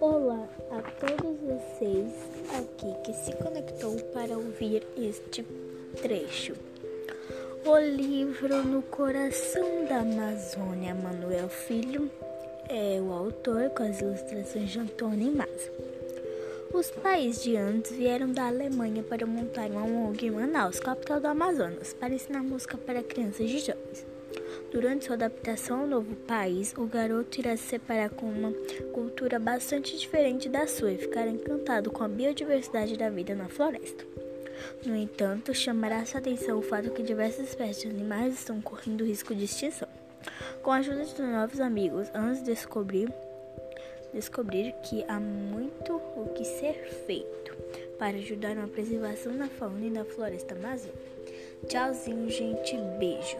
Olá a todos vocês aqui que se conectou para ouvir este trecho. O livro No Coração da Amazônia, Manuel Filho, é o autor com as ilustrações de Antônio Maza. Os pais de antes vieram da Alemanha para montar uma ONG em Manaus, capital do Amazonas, para ensinar música para crianças e jovens. Durante sua adaptação ao novo país, o garoto irá se separar com uma cultura bastante diferente da sua e ficar encantado com a biodiversidade da vida na floresta. No entanto, chamará sua atenção o fato que diversas espécies de animais estão correndo risco de extinção. Com a ajuda de novos amigos, Hans descobrir, descobrir que há muito o que ser feito para ajudar na preservação da fauna e da floresta amazônica. Tchauzinho, gente. Beijo.